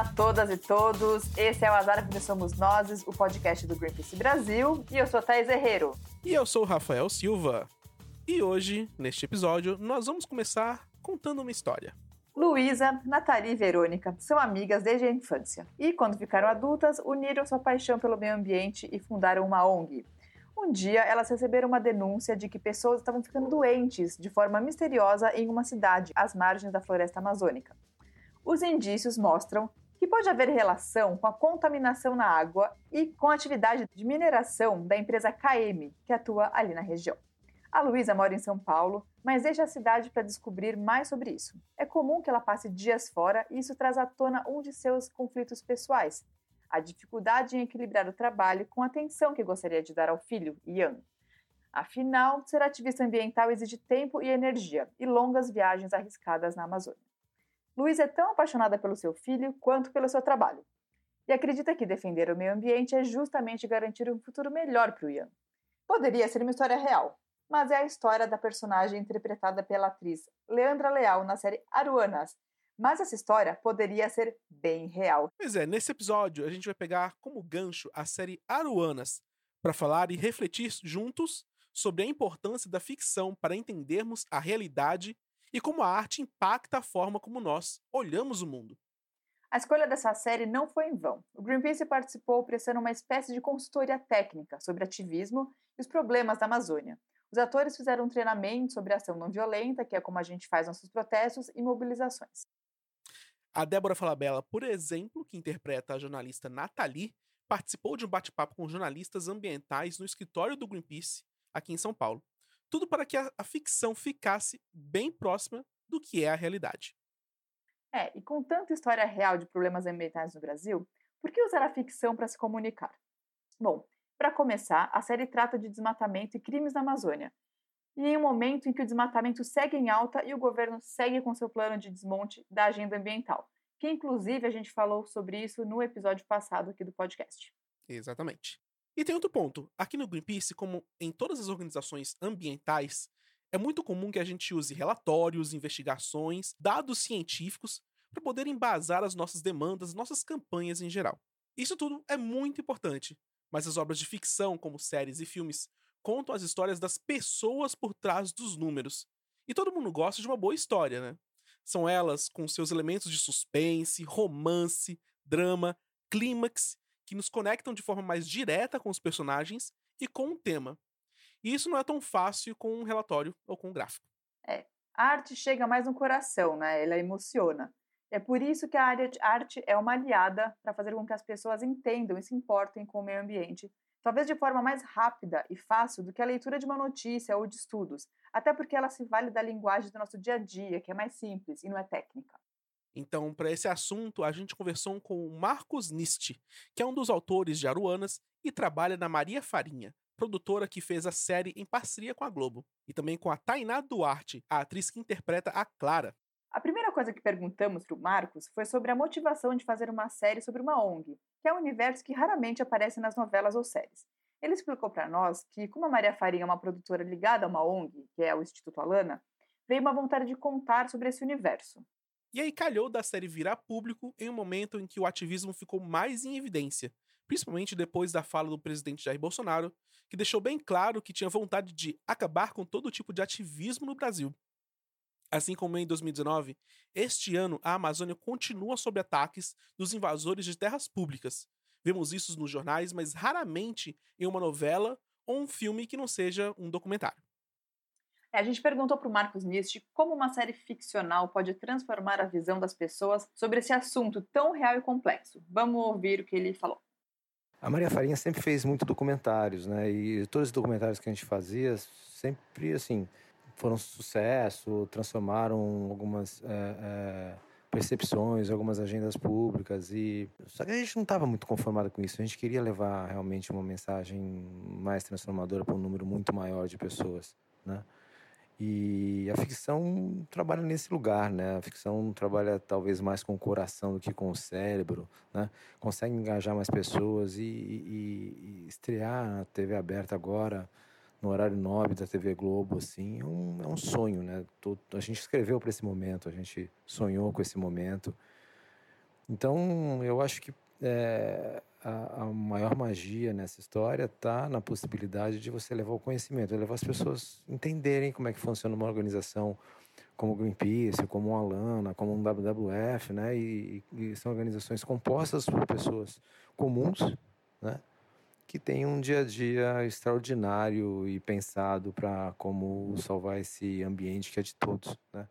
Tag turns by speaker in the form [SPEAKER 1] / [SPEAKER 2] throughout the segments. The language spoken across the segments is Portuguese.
[SPEAKER 1] Olá a todas e todos, esse é o Azar que Somos Nós, o podcast do Greenpeace Brasil, e eu sou Thais Herrero.
[SPEAKER 2] E eu sou o Rafael Silva. E hoje, neste episódio, nós vamos começar contando uma história.
[SPEAKER 1] Luísa, Nathalie e Verônica são amigas desde a infância e, quando ficaram adultas, uniram sua paixão pelo meio ambiente e fundaram uma ONG. Um dia, elas receberam uma denúncia de que pessoas estavam ficando doentes de forma misteriosa em uma cidade às margens da floresta amazônica. Os indícios mostram que pode haver relação com a contaminação na água e com a atividade de mineração da empresa KM, que atua ali na região. A Luísa mora em São Paulo, mas deixa a cidade para descobrir mais sobre isso. É comum que ela passe dias fora e isso traz à tona um de seus conflitos pessoais, a dificuldade em equilibrar o trabalho com a atenção que gostaria de dar ao filho, Ian. Afinal, ser ativista ambiental exige tempo e energia e longas viagens arriscadas na Amazônia. Luísa é tão apaixonada pelo seu filho quanto pelo seu trabalho e acredita que defender o meio ambiente é justamente garantir um futuro melhor para o Ian. Poderia ser uma história real, mas é a história da personagem interpretada pela atriz Leandra Leal na série Aruanas. Mas essa história poderia ser bem real.
[SPEAKER 2] Pois é, nesse episódio a gente vai pegar como gancho a série Aruanas para falar e refletir juntos sobre a importância da ficção para entendermos a realidade e como a arte impacta a forma como nós olhamos o mundo.
[SPEAKER 1] A escolha dessa série não foi em vão. O Greenpeace participou prestando uma espécie de consultoria técnica sobre ativismo e os problemas da Amazônia. Os atores fizeram um treinamento sobre ação não violenta, que é como a gente faz nossos protestos e mobilizações.
[SPEAKER 2] A Débora Falabella, por exemplo, que interpreta a jornalista Nathalie, participou de um bate-papo com jornalistas ambientais no escritório do Greenpeace, aqui em São Paulo. Tudo para que a, a ficção ficasse bem próxima do que é a realidade.
[SPEAKER 1] É, e com tanta história real de problemas ambientais no Brasil, por que usar a ficção para se comunicar? Bom, para começar, a série trata de desmatamento e crimes na Amazônia. E em um momento em que o desmatamento segue em alta e o governo segue com seu plano de desmonte da agenda ambiental, que inclusive a gente falou sobre isso no episódio passado aqui do podcast.
[SPEAKER 2] Exatamente. E tem outro ponto. Aqui no Greenpeace, como em todas as organizações ambientais, é muito comum que a gente use relatórios, investigações, dados científicos para poder embasar as nossas demandas, nossas campanhas em geral. Isso tudo é muito importante, mas as obras de ficção, como séries e filmes, contam as histórias das pessoas por trás dos números. E todo mundo gosta de uma boa história, né? São elas com seus elementos de suspense, romance, drama, clímax que nos conectam de forma mais direta com os personagens e com o tema. E isso não é tão fácil com um relatório ou com um gráfico.
[SPEAKER 1] É, a arte chega mais no coração, né? Ela emociona. É por isso que a arte é uma aliada para fazer com que as pessoas entendam e se importem com o meio ambiente, talvez de forma mais rápida e fácil do que a leitura de uma notícia ou de estudos, até porque ela se vale da linguagem do nosso dia a dia, que é mais simples e não é técnica.
[SPEAKER 2] Então, para esse assunto, a gente conversou com o Marcos Nist, que é um dos autores de Aruanas e trabalha na Maria Farinha, produtora que fez a série em parceria com a Globo, e também com a Tainá Duarte, a atriz que interpreta a Clara.
[SPEAKER 1] A primeira coisa que perguntamos para o Marcos foi sobre a motivação de fazer uma série sobre uma ONG, que é um universo que raramente aparece nas novelas ou séries. Ele explicou para nós que, como a Maria Farinha é uma produtora ligada a uma ONG, que é o Instituto Alana, veio uma vontade de contar sobre esse universo.
[SPEAKER 2] E aí calhou da série virar público em um momento em que o ativismo ficou mais em evidência, principalmente depois da fala do presidente Jair Bolsonaro, que deixou bem claro que tinha vontade de acabar com todo tipo de ativismo no Brasil. Assim como em 2019, este ano a Amazônia continua sob ataques dos invasores de terras públicas. Vemos isso nos jornais, mas raramente em uma novela ou um filme que não seja um documentário.
[SPEAKER 1] É, a gente perguntou para o Marcos Nist como uma série ficcional pode transformar a visão das pessoas sobre esse assunto tão real e complexo. Vamos ouvir o que ele falou.
[SPEAKER 3] A Maria Farinha sempre fez muito documentários, né? E todos os documentários que a gente fazia sempre, assim, foram sucesso, transformaram algumas é, é, percepções, algumas agendas públicas e só que a gente não estava muito conformado com isso. A gente queria levar realmente uma mensagem mais transformadora para um número muito maior de pessoas, né? E a ficção trabalha nesse lugar, né? A ficção trabalha talvez mais com o coração do que com o cérebro, né? Consegue engajar mais pessoas e, e, e estrear na TV aberta agora no horário nobre da TV Globo, assim, é um, é um sonho, né? A gente escreveu para esse momento, a gente sonhou com esse momento. Então, eu acho que é, a, a, maior magia nessa história está na possibilidade de você levar o conhecimento, levar as pessoas entenderem como é que funciona uma organização como o Greenpeace, como o Alana, como o WWF, né? E, e são organizações compostas por pessoas comuns, né? que tem um dia a dia extraordinário e pensado para como salvar esse ambiente que é de todos, né?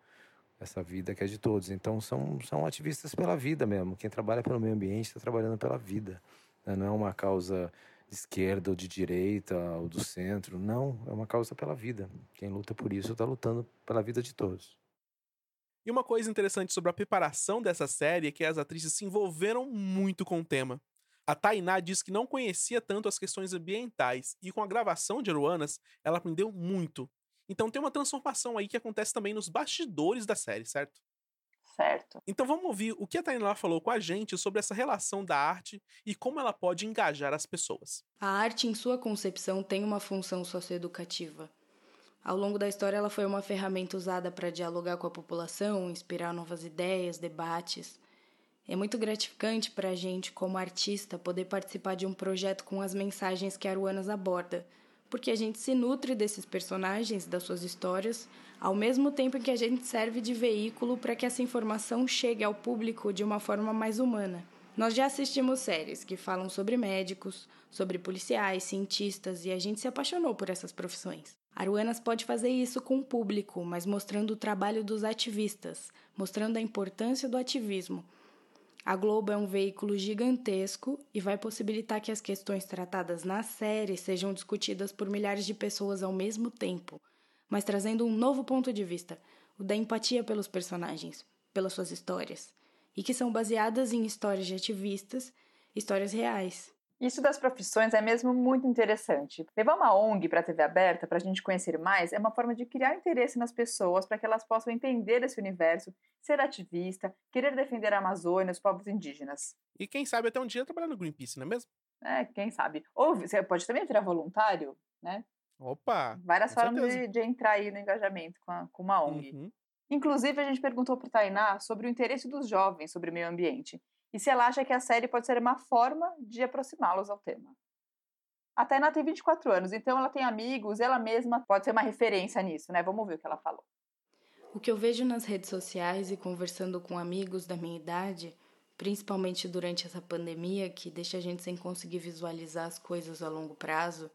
[SPEAKER 3] Essa vida que é de todos. Então são, são ativistas pela vida mesmo. Quem trabalha pelo meio ambiente está trabalhando pela vida. Né? Não é uma causa de esquerda ou de direita ou do centro. Não, é uma causa pela vida. Quem luta por isso está lutando pela vida de todos.
[SPEAKER 2] E uma coisa interessante sobre a preparação dessa série é que as atrizes se envolveram muito com o tema. A Tainá diz que não conhecia tanto as questões ambientais e com a gravação de Aruanas, ela aprendeu muito. Então tem uma transformação aí que acontece também nos bastidores da série, certo?
[SPEAKER 1] Certo.
[SPEAKER 2] Então vamos ouvir o que a Tainá falou com a gente sobre essa relação da arte e como ela pode engajar as pessoas.
[SPEAKER 4] A arte, em sua concepção, tem uma função socioeducativa. Ao longo da história, ela foi uma ferramenta usada para dialogar com a população, inspirar novas ideias, debates. É muito gratificante para a gente, como artista, poder participar de um projeto com as mensagens que a Aruanas aborda, porque a gente se nutre desses personagens, das suas histórias, ao mesmo tempo em que a gente serve de veículo para que essa informação chegue ao público de uma forma mais humana. Nós já assistimos séries que falam sobre médicos, sobre policiais, cientistas e a gente se apaixonou por essas profissões. Aruanas pode fazer isso com o público, mas mostrando o trabalho dos ativistas, mostrando a importância do ativismo a Globo é um veículo gigantesco e vai possibilitar que as questões tratadas na série sejam discutidas por milhares de pessoas ao mesmo tempo, mas trazendo um novo ponto de vista, o da empatia pelos personagens, pelas suas histórias, e que são baseadas em histórias de ativistas, histórias reais.
[SPEAKER 1] Isso das profissões é mesmo muito interessante. Levar uma ONG para a TV aberta para a gente conhecer mais é uma forma de criar interesse nas pessoas para que elas possam entender esse universo, ser ativista, querer defender a Amazônia, os povos indígenas.
[SPEAKER 2] E quem sabe até um dia trabalhar no Greenpeace, não é mesmo?
[SPEAKER 1] É, quem sabe. Ou você pode também virar voluntário, né?
[SPEAKER 2] Opa!
[SPEAKER 1] Várias formas de, de, entrar aí no engajamento com, a, com uma ONG. Uhum. Inclusive, a gente perguntou para Tainá sobre o interesse dos jovens sobre o meio ambiente e se ela acha que a série pode ser uma forma de aproximá-los ao tema. A Tainá tem 24 anos, então ela tem amigos, ela mesma pode ser uma referência nisso, né? Vamos ver o que ela falou.
[SPEAKER 4] O que eu vejo nas redes sociais e conversando com amigos da minha idade, principalmente durante essa pandemia que deixa a gente sem conseguir visualizar as coisas a longo prazo,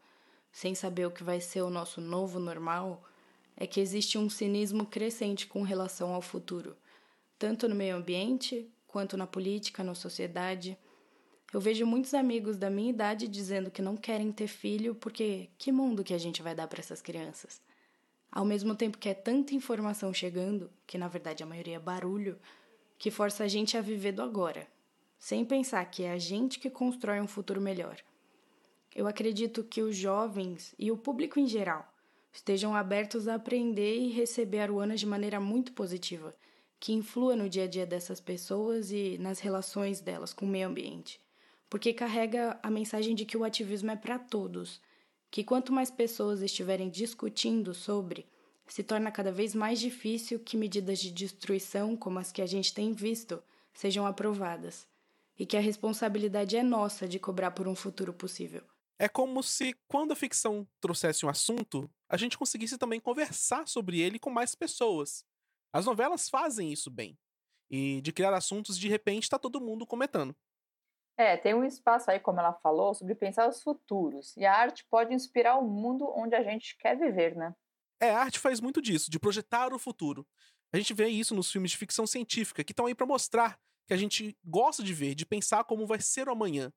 [SPEAKER 4] sem saber o que vai ser o nosso novo normal, é que existe um cinismo crescente com relação ao futuro, tanto no meio ambiente quanto na política, na sociedade. Eu vejo muitos amigos da minha idade dizendo que não querem ter filho porque que mundo que a gente vai dar para essas crianças? Ao mesmo tempo que é tanta informação chegando, que na verdade a maioria é barulho, que força a gente a viver do agora, sem pensar que é a gente que constrói um futuro melhor. Eu acredito que os jovens e o público em geral estejam abertos a aprender e receber a Ruana de maneira muito positiva que influa no dia a dia dessas pessoas e nas relações delas com o meio ambiente, porque carrega a mensagem de que o ativismo é para todos, que quanto mais pessoas estiverem discutindo sobre, se torna cada vez mais difícil que medidas de destruição como as que a gente tem visto sejam aprovadas, e que a responsabilidade é nossa de cobrar por um futuro possível.
[SPEAKER 2] É como se, quando a ficção trouxesse um assunto, a gente conseguisse também conversar sobre ele com mais pessoas. As novelas fazem isso bem. E de criar assuntos, de repente, está todo mundo comentando.
[SPEAKER 1] É, tem um espaço aí, como ela falou, sobre pensar os futuros. E a arte pode inspirar o mundo onde a gente quer viver, né?
[SPEAKER 2] É, a arte faz muito disso, de projetar o futuro. A gente vê isso nos filmes de ficção científica, que estão aí para mostrar que a gente gosta de ver, de pensar como vai ser o amanhã.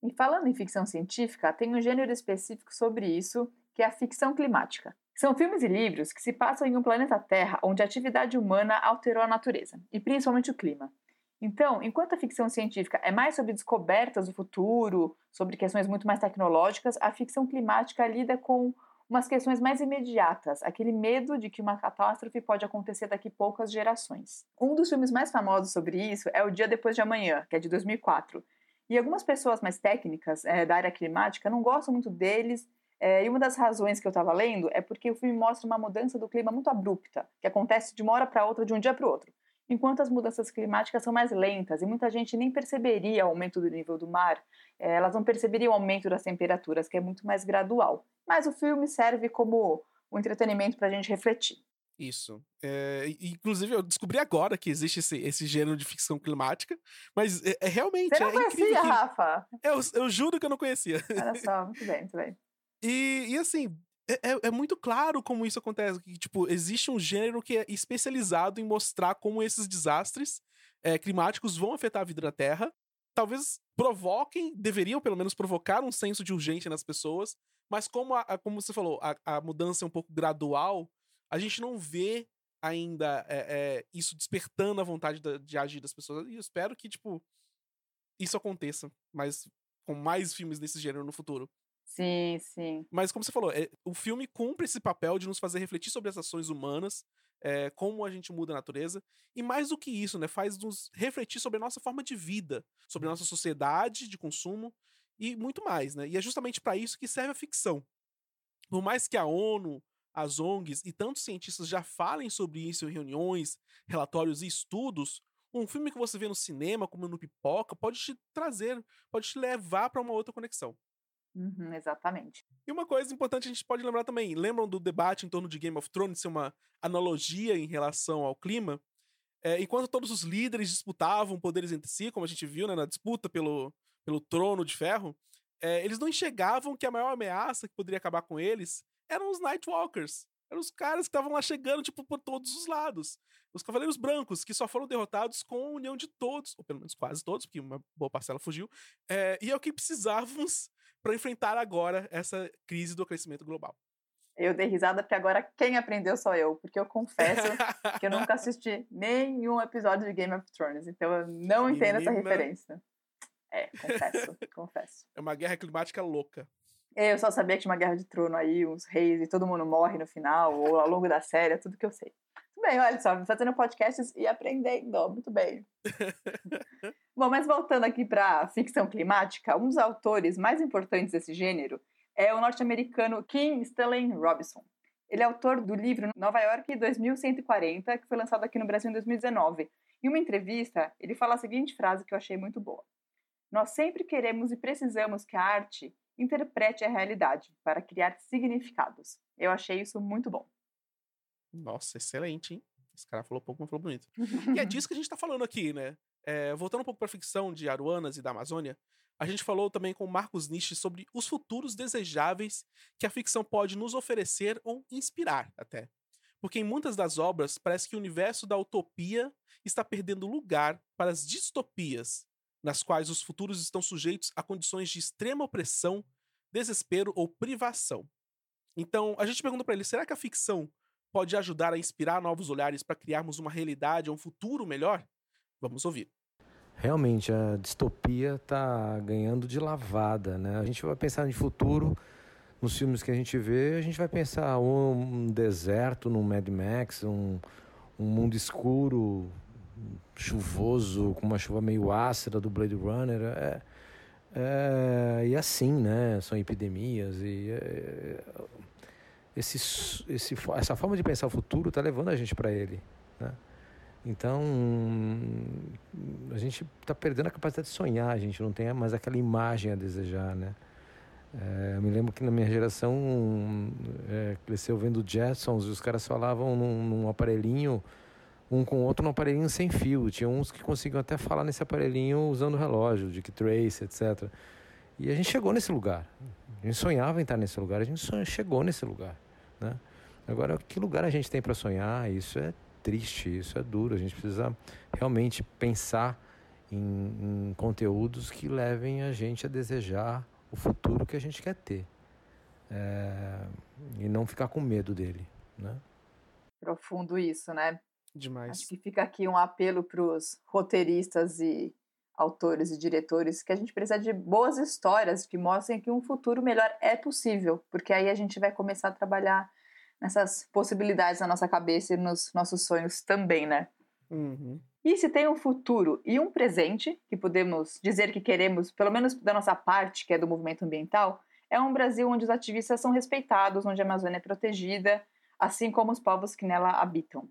[SPEAKER 1] E falando em ficção científica, tem um gênero específico sobre isso, que é a ficção climática. São filmes e livros que se passam em um planeta Terra onde a atividade humana alterou a natureza, e principalmente o clima. Então, enquanto a ficção científica é mais sobre descobertas do futuro, sobre questões muito mais tecnológicas, a ficção climática lida com umas questões mais imediatas, aquele medo de que uma catástrofe pode acontecer daqui poucas gerações. Um dos filmes mais famosos sobre isso é O Dia Depois de Amanhã, que é de 2004. E algumas pessoas mais técnicas é, da área climática não gostam muito deles é, e uma das razões que eu estava lendo é porque o filme mostra uma mudança do clima muito abrupta, que acontece de uma hora para outra, de um dia para o outro. Enquanto as mudanças climáticas são mais lentas e muita gente nem perceberia o aumento do nível do mar, é, elas não perceberiam o aumento das temperaturas, que é muito mais gradual. Mas o filme serve como um entretenimento para a gente refletir.
[SPEAKER 2] Isso. É, inclusive, eu descobri agora que existe esse, esse gênero de ficção climática, mas é, é realmente.
[SPEAKER 1] Você não
[SPEAKER 2] é
[SPEAKER 1] conhecia,
[SPEAKER 2] que...
[SPEAKER 1] Rafa?
[SPEAKER 2] Eu, eu juro que eu não conhecia.
[SPEAKER 1] Olha só, muito bem, muito bem.
[SPEAKER 2] E, e assim, é, é, é, muito claro como isso acontece. Que, tipo, existe um gênero que é especializado em mostrar como esses desastres é, climáticos vão afetar a vida da Terra. Talvez provoquem, deveriam pelo menos provocar um senso de urgência nas pessoas, mas como, a, como você falou, a, a, mudança é um pouco gradual, a gente não vê ainda é, isso despertando a vontade de, de agir das pessoas. E eu espero que, tipo, isso aconteça, mas com mais filmes desse gênero no futuro.
[SPEAKER 1] Sim, sim.
[SPEAKER 2] Mas como você falou, é, o filme cumpre esse papel de nos fazer refletir sobre as ações humanas, é, como a gente muda a natureza, e mais do que isso, né, faz nos refletir sobre a nossa forma de vida, sobre a nossa sociedade de consumo e muito mais, né? E é justamente para isso que serve a ficção. Por mais que a ONU, as ONGs e tantos cientistas já falem sobre isso em reuniões, relatórios e estudos, um filme que você vê no cinema, como no Pipoca, pode te trazer, pode te levar para uma outra conexão.
[SPEAKER 1] Uhum, exatamente.
[SPEAKER 2] E uma coisa importante a gente pode lembrar também: lembram do debate em torno de Game of Thrones ser uma analogia em relação ao clima? É, enquanto todos os líderes disputavam poderes entre si, como a gente viu né, na disputa pelo, pelo trono de ferro, é, eles não enxergavam que a maior ameaça que poderia acabar com eles eram os Nightwalkers. Eram os caras que estavam lá chegando, tipo, por todos os lados. Os Cavaleiros Brancos, que só foram derrotados com a união de todos, ou pelo menos quase todos, porque uma boa parcela fugiu. É, e é o que precisávamos para enfrentar agora essa crise do crescimento global.
[SPEAKER 1] Eu dei risada porque agora quem aprendeu sou eu, porque eu confesso que eu nunca assisti nenhum episódio de Game of Thrones, então eu não entendo Menina... essa referência. É, confesso, confesso.
[SPEAKER 2] É uma guerra climática louca.
[SPEAKER 1] Eu só sabia que tinha uma guerra de trono aí, uns reis e todo mundo morre no final, ou ao longo da série, é tudo que eu sei. Bem, olha só, fazendo podcasts e aprendendo, muito bem. Bom, mas voltando aqui para ficção climática, um dos autores mais importantes desse gênero é o norte-americano Kim Stanley Robinson. Ele é autor do livro Nova York 2140, que foi lançado aqui no Brasil em 2019. Em uma entrevista, ele fala a seguinte frase que eu achei muito boa: Nós sempre queremos e precisamos que a arte interprete a realidade para criar significados. Eu achei isso muito bom.
[SPEAKER 2] Nossa, excelente, hein? Esse cara falou pouco, mas falou bonito. e é disso que a gente está falando aqui, né? É, voltando um pouco para a ficção de Aruanas e da Amazônia, a gente falou também com Marcos Nietzsche sobre os futuros desejáveis que a ficção pode nos oferecer ou inspirar até. Porque em muitas das obras parece que o universo da utopia está perdendo lugar para as distopias, nas quais os futuros estão sujeitos a condições de extrema opressão, desespero ou privação. Então, a gente pergunta para ele: será que a ficção pode ajudar a inspirar novos olhares para criarmos uma realidade um futuro melhor? Vamos ouvir.
[SPEAKER 3] Realmente, a distopia está ganhando de lavada. Né? A gente vai pensar em futuro, nos filmes que a gente vê, a gente vai pensar um deserto num Mad Max, um, um mundo escuro, chuvoso, com uma chuva meio ácida do Blade Runner. É, é, e assim, né? São epidemias e é, esse, esse, essa forma de pensar o futuro está levando a gente para ele, né? Então, a gente está perdendo a capacidade de sonhar, a gente não tem mais aquela imagem a desejar, né? É, eu me lembro que na minha geração é, cresceu vendo Jetsons e os caras falavam num, num, aparelhinho, um com o outro num aparelhinho sem fio. Tinha uns que conseguiam até falar nesse aparelhinho usando relógio, Dick Trace, etc. E a gente chegou nesse lugar. A gente sonhava em estar nesse lugar, a gente chegou nesse lugar. Né? Agora, que lugar a gente tem para sonhar? Isso é triste, isso é duro. A gente precisa realmente pensar em, em conteúdos que levem a gente a desejar o futuro que a gente quer ter. é, e não ficar com medo dele, né?
[SPEAKER 1] Profundo isso, né?
[SPEAKER 2] Demais.
[SPEAKER 1] Acho que fica aqui um apelo para os roteiristas e autores e diretores que a gente precisa de boas histórias que mostrem que um futuro melhor é possível, porque aí a gente vai começar a trabalhar nessas possibilidades na nossa cabeça e nos nossos sonhos também, né?
[SPEAKER 2] Uhum.
[SPEAKER 1] E se tem um futuro e um presente, que podemos dizer que queremos, pelo menos da nossa parte, que é do movimento ambiental, é um Brasil onde os ativistas são respeitados, onde a Amazônia é protegida, assim como os povos que nela habitam.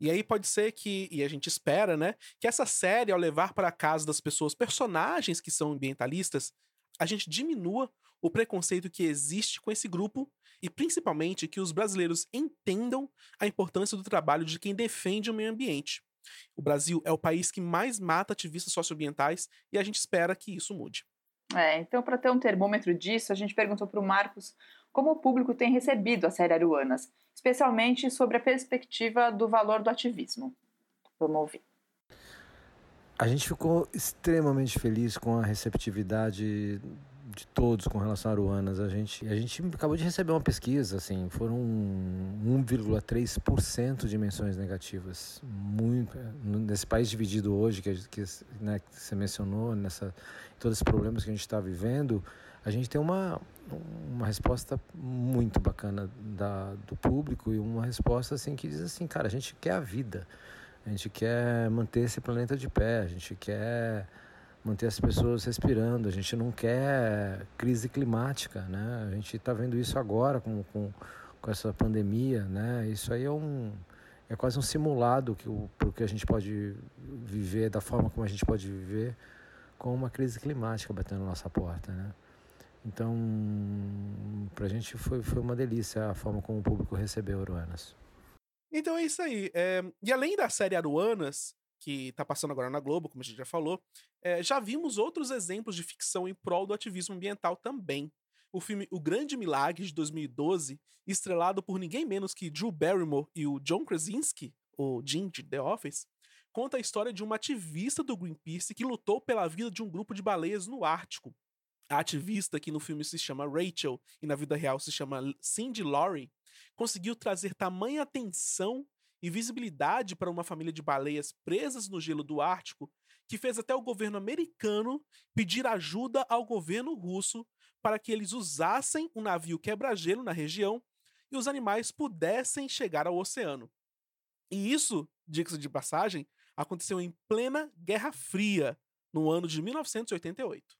[SPEAKER 2] E aí pode ser que, e a gente espera, né, que essa série, ao levar para casa das pessoas personagens que são ambientalistas, a gente diminua o preconceito que existe com esse grupo e principalmente que os brasileiros entendam a importância do trabalho de quem defende o meio ambiente. O Brasil é o país que mais mata ativistas socioambientais e a gente espera que isso mude.
[SPEAKER 1] É, então, para ter um termômetro disso, a gente perguntou para o Marcos como o público tem recebido a série Aruanas, especialmente sobre a perspectiva do valor do ativismo. Vamos ouvir.
[SPEAKER 3] A gente ficou extremamente feliz com a receptividade de todos com relação a Aruanas. A gente, a gente acabou de receber uma pesquisa, assim, foram 1,3% de menções negativas. Muito, nesse país dividido hoje, que, que, né, que você mencionou, nessa, todos esses problemas que a gente está vivendo, a gente tem uma, uma resposta muito bacana da, do público e uma resposta assim que diz assim, cara, a gente quer a vida, a gente quer manter esse planeta de pé, a gente quer manter as pessoas respirando. A gente não quer crise climática, né? A gente está vendo isso agora com, com, com, essa pandemia, né? Isso aí é um é quase um simulado que o que a gente pode viver da forma como a gente pode viver com uma crise climática batendo na nossa porta, né? Então, para a gente foi, foi uma delícia a forma como o público recebeu Aruanas.
[SPEAKER 2] Então é isso aí. É, e além da série Aruanas, que está passando agora na Globo, como a gente já falou, é, já vimos outros exemplos de ficção em prol do ativismo ambiental também. O filme O Grande Milagre, de 2012, estrelado por ninguém menos que Drew Barrymore e o John Krasinski, o Jim de The Office, conta a história de uma ativista do Greenpeace que lutou pela vida de um grupo de baleias no Ártico. A ativista, que no filme se chama Rachel e na vida real se chama Cindy Laurie, conseguiu trazer tamanha atenção e visibilidade para uma família de baleias presas no gelo do Ártico, que fez até o governo americano pedir ajuda ao governo russo para que eles usassem um navio quebra-gelo na região e os animais pudessem chegar ao oceano. E isso, diga-se de passagem, aconteceu em plena Guerra Fria, no ano de 1988.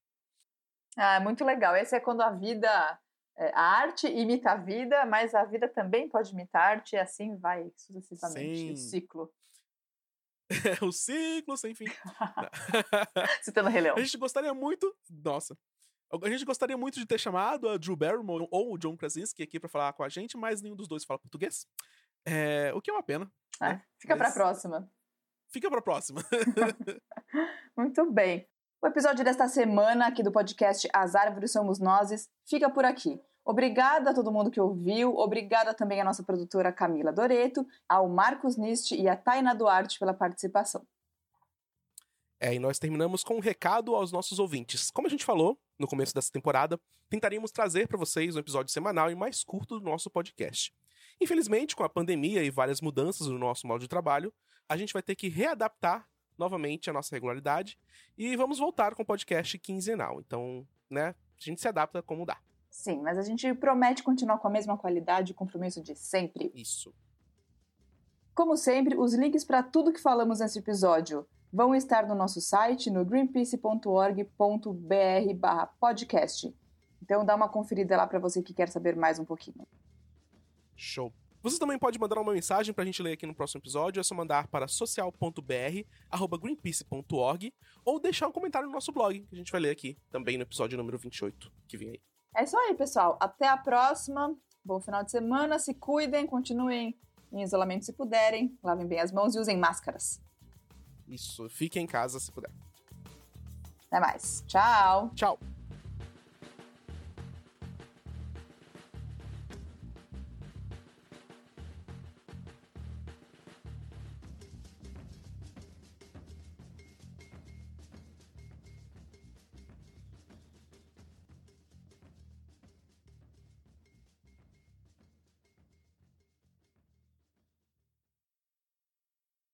[SPEAKER 1] Ah, muito legal. Esse é quando a vida é, a arte imita a vida, mas a vida também pode imitar a arte e assim vai sucessivamente Sim. o ciclo.
[SPEAKER 2] o ciclo sem fim.
[SPEAKER 1] Citando Rei Leão.
[SPEAKER 2] A gente gostaria muito. Nossa. A gente gostaria muito de ter chamado a Drew Barrymore ou o John Krasinski aqui para falar com a gente, mas nenhum dos dois fala português. É, o que é uma pena.
[SPEAKER 1] É, né? Fica mas... para próxima.
[SPEAKER 2] Fica para próxima.
[SPEAKER 1] muito bem. O episódio desta semana aqui do podcast As Árvores Somos Nozes fica por aqui. Obrigada a todo mundo que ouviu, obrigada também à nossa produtora Camila Doreto, ao Marcos Nist e à Taina Duarte pela participação.
[SPEAKER 2] É, e nós terminamos com um recado aos nossos ouvintes. Como a gente falou no começo dessa temporada, tentaríamos trazer para vocês um episódio semanal e mais curto do nosso podcast. Infelizmente, com a pandemia e várias mudanças no nosso modo de trabalho, a gente vai ter que readaptar novamente a nossa regularidade e vamos voltar com o podcast quinzenal. Então, né, a gente se adapta como dá.
[SPEAKER 1] Sim, mas a gente promete continuar com a mesma qualidade e compromisso de sempre.
[SPEAKER 2] Isso.
[SPEAKER 1] Como sempre, os links para tudo que falamos nesse episódio vão estar no nosso site no greenpeace.org.br/podcast. Então dá uma conferida lá para você que quer saber mais um pouquinho.
[SPEAKER 2] Show. Você também pode mandar uma mensagem para a gente ler aqui no próximo episódio. É só mandar para social.br@greenpeace.org ou deixar um comentário no nosso blog, que a gente vai ler aqui também no episódio número 28, que vem aí.
[SPEAKER 1] É isso aí, pessoal. Até a próxima. Bom final de semana. Se cuidem, continuem em isolamento se puderem. Lavem bem as mãos e usem máscaras.
[SPEAKER 2] Isso. Fiquem em casa se puder.
[SPEAKER 1] Até mais. Tchau.
[SPEAKER 2] Tchau.